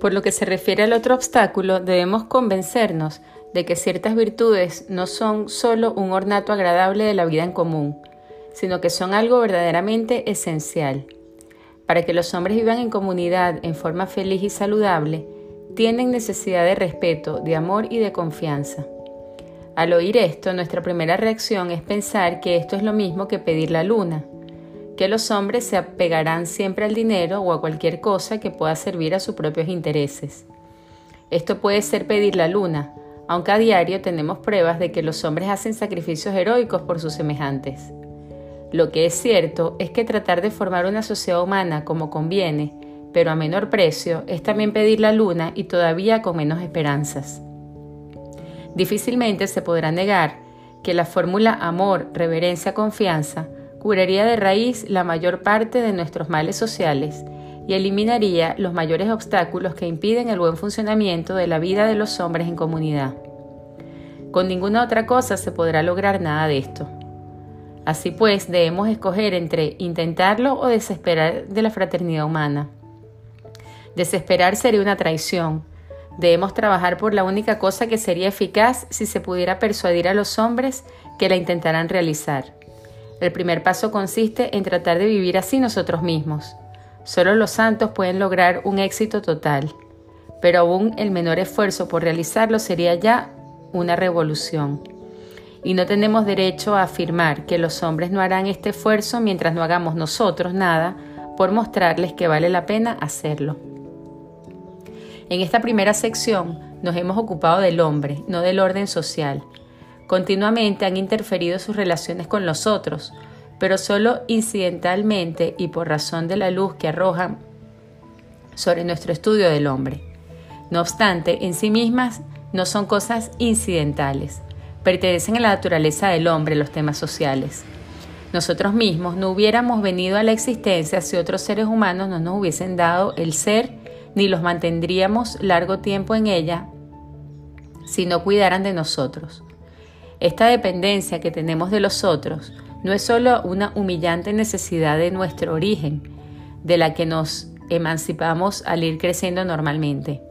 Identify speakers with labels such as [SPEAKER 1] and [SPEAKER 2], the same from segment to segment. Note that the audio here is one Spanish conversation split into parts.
[SPEAKER 1] Por lo que se refiere al otro obstáculo, debemos convencernos de que ciertas virtudes no son solo un ornato agradable de la vida en común, sino que son algo verdaderamente esencial. Para que los hombres vivan en comunidad en forma feliz y saludable, tienen necesidad de respeto, de amor y de confianza. Al oír esto, nuestra primera reacción es pensar que esto es lo mismo que pedir la luna, que los hombres se apegarán siempre al dinero o a cualquier cosa que pueda servir a sus propios intereses. Esto puede ser pedir la luna, aunque a diario tenemos pruebas de que los hombres hacen sacrificios heroicos por sus semejantes. Lo que es cierto es que tratar de formar una sociedad humana como conviene, pero a menor precio, es también pedir la luna y todavía con menos esperanzas. Difícilmente se podrá negar que la fórmula amor, reverencia, confianza curaría de raíz la mayor parte de nuestros males sociales y eliminaría los mayores obstáculos que impiden el buen funcionamiento de la vida de los hombres en comunidad. Con ninguna otra cosa se podrá lograr nada de esto. Así pues, debemos escoger entre intentarlo o desesperar de la fraternidad humana. Desesperar sería una traición. Debemos trabajar por la única cosa que sería eficaz si se pudiera persuadir a los hombres que la intentaran realizar. El primer paso consiste en tratar de vivir así nosotros mismos. Solo los santos pueden lograr un éxito total, pero aún el menor esfuerzo por realizarlo sería ya una revolución y no tenemos derecho a afirmar que los hombres no harán este esfuerzo mientras no hagamos nosotros nada por mostrarles que vale la pena hacerlo. En esta primera sección nos hemos ocupado del hombre, no del orden social. Continuamente han interferido sus relaciones con los otros, pero solo incidentalmente y por razón de la luz que arrojan sobre nuestro estudio del hombre. No obstante, en sí mismas no son cosas incidentales pertenecen a la naturaleza del hombre los temas sociales. Nosotros mismos no hubiéramos venido a la existencia si otros seres humanos no nos hubiesen dado el ser, ni los mantendríamos largo tiempo en ella si no cuidaran de nosotros. Esta dependencia que tenemos de los otros no es solo una humillante necesidad de nuestro origen, de la que nos emancipamos al ir creciendo normalmente.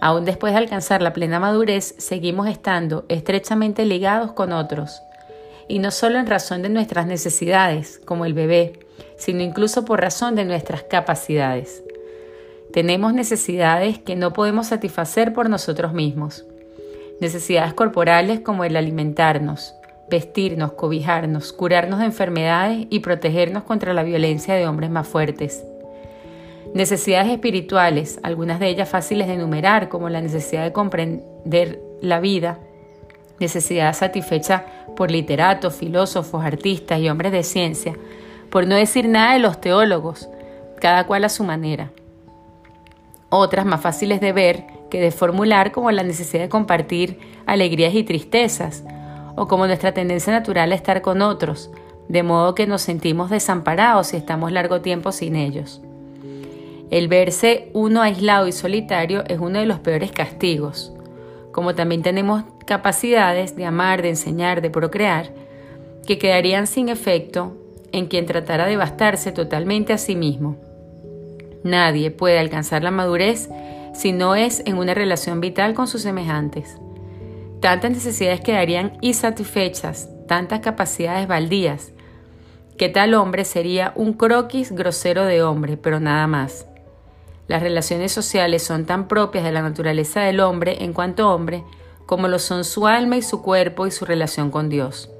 [SPEAKER 1] Aún después de alcanzar la plena madurez, seguimos estando estrechamente ligados con otros, y no solo en razón de nuestras necesidades, como el bebé, sino incluso por razón de nuestras capacidades. Tenemos necesidades que no podemos satisfacer por nosotros mismos. Necesidades corporales como el alimentarnos, vestirnos, cobijarnos, curarnos de enfermedades y protegernos contra la violencia de hombres más fuertes. Necesidades espirituales, algunas de ellas fáciles de enumerar, como la necesidad de comprender la vida, necesidad satisfecha por literatos, filósofos, artistas y hombres de ciencia, por no decir nada de los teólogos, cada cual a su manera. Otras más fáciles de ver que de formular como la necesidad de compartir alegrías y tristezas, o como nuestra tendencia natural a estar con otros, de modo que nos sentimos desamparados si estamos largo tiempo sin ellos. El verse uno aislado y solitario es uno de los peores castigos. Como también tenemos capacidades de amar, de enseñar, de procrear, que quedarían sin efecto en quien tratara de bastarse totalmente a sí mismo. Nadie puede alcanzar la madurez si no es en una relación vital con sus semejantes. Tantas necesidades quedarían insatisfechas, tantas capacidades baldías, que tal hombre sería un croquis grosero de hombre, pero nada más. Las relaciones sociales son tan propias de la naturaleza del hombre en cuanto hombre como lo son su alma y su cuerpo y su relación con Dios.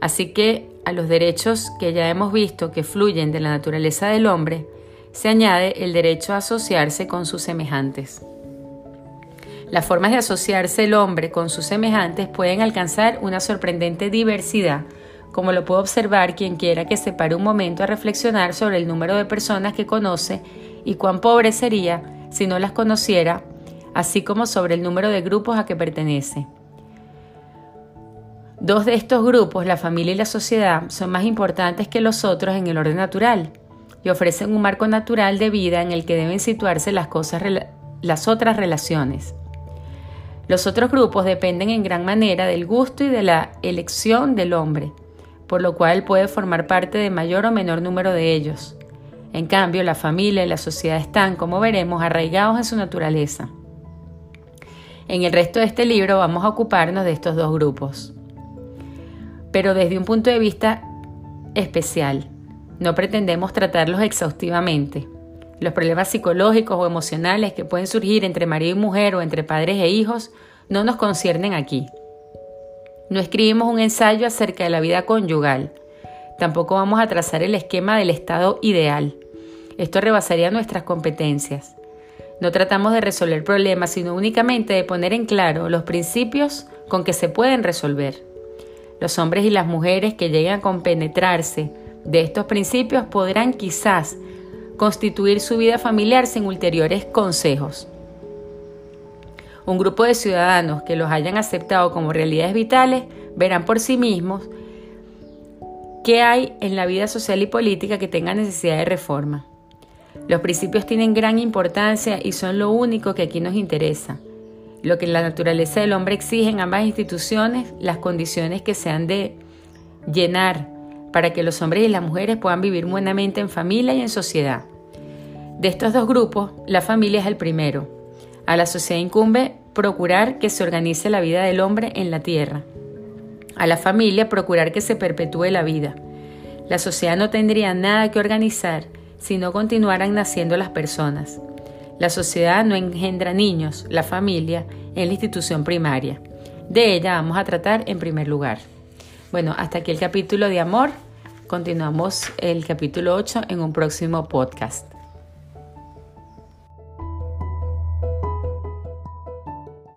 [SPEAKER 1] Así que a los derechos que ya hemos visto que fluyen de la naturaleza del hombre, se añade el derecho a asociarse con sus semejantes. Las formas de asociarse el hombre con sus semejantes pueden alcanzar una sorprendente diversidad, como lo puede observar quien quiera que se pare un momento a reflexionar sobre el número de personas que conoce y cuán pobre sería si no las conociera, así como sobre el número de grupos a que pertenece. Dos de estos grupos, la familia y la sociedad, son más importantes que los otros en el orden natural y ofrecen un marco natural de vida en el que deben situarse las, otras relaciones. Los otros grupos dependen en gran manera del gusto y de la elección del hombre, por lo cual puede formar parte de mayor o menor número de ellos. En cambio, la familia y la sociedad están, como veremos, arraigados en su naturaleza. En el resto de este libro vamos a ocuparnos de estos dos grupos, pero desde un punto de vista especial. No pretendemos tratarlos exhaustivamente. Los problemas psicológicos o emocionales que pueden surgir entre marido y mujer o entre padres e hijos no nos conciernen aquí. No escribimos un ensayo acerca de la vida conyugal. Tampoco vamos a trazar el esquema del estado ideal. Esto rebasaría nuestras competencias. No tratamos de resolver problemas, sino únicamente de poner en claro los principios con que se pueden resolver. Los hombres y las mujeres que lleguen a compenetrarse de estos principios podrán quizás constituir su vida familiar sin ulteriores consejos. Un grupo de ciudadanos que los hayan aceptado como realidades vitales verán por sí mismos qué hay en la vida social y política que tenga necesidad de reforma. Los principios tienen gran importancia y son lo único que aquí nos interesa. Lo que la naturaleza del hombre exige en ambas instituciones, las condiciones que se han de llenar para que los hombres y las mujeres puedan vivir buenamente en familia y en sociedad. De estos dos grupos, la familia es el primero. A la sociedad incumbe procurar que se organice la vida del hombre en la tierra. A la familia procurar que se perpetúe la vida. La sociedad no tendría nada que organizar si no continuaran naciendo las personas. La sociedad no engendra niños, la familia es la institución primaria. De ella vamos a tratar en primer lugar. Bueno, hasta aquí el capítulo de amor. Continuamos el capítulo 8 en un próximo podcast.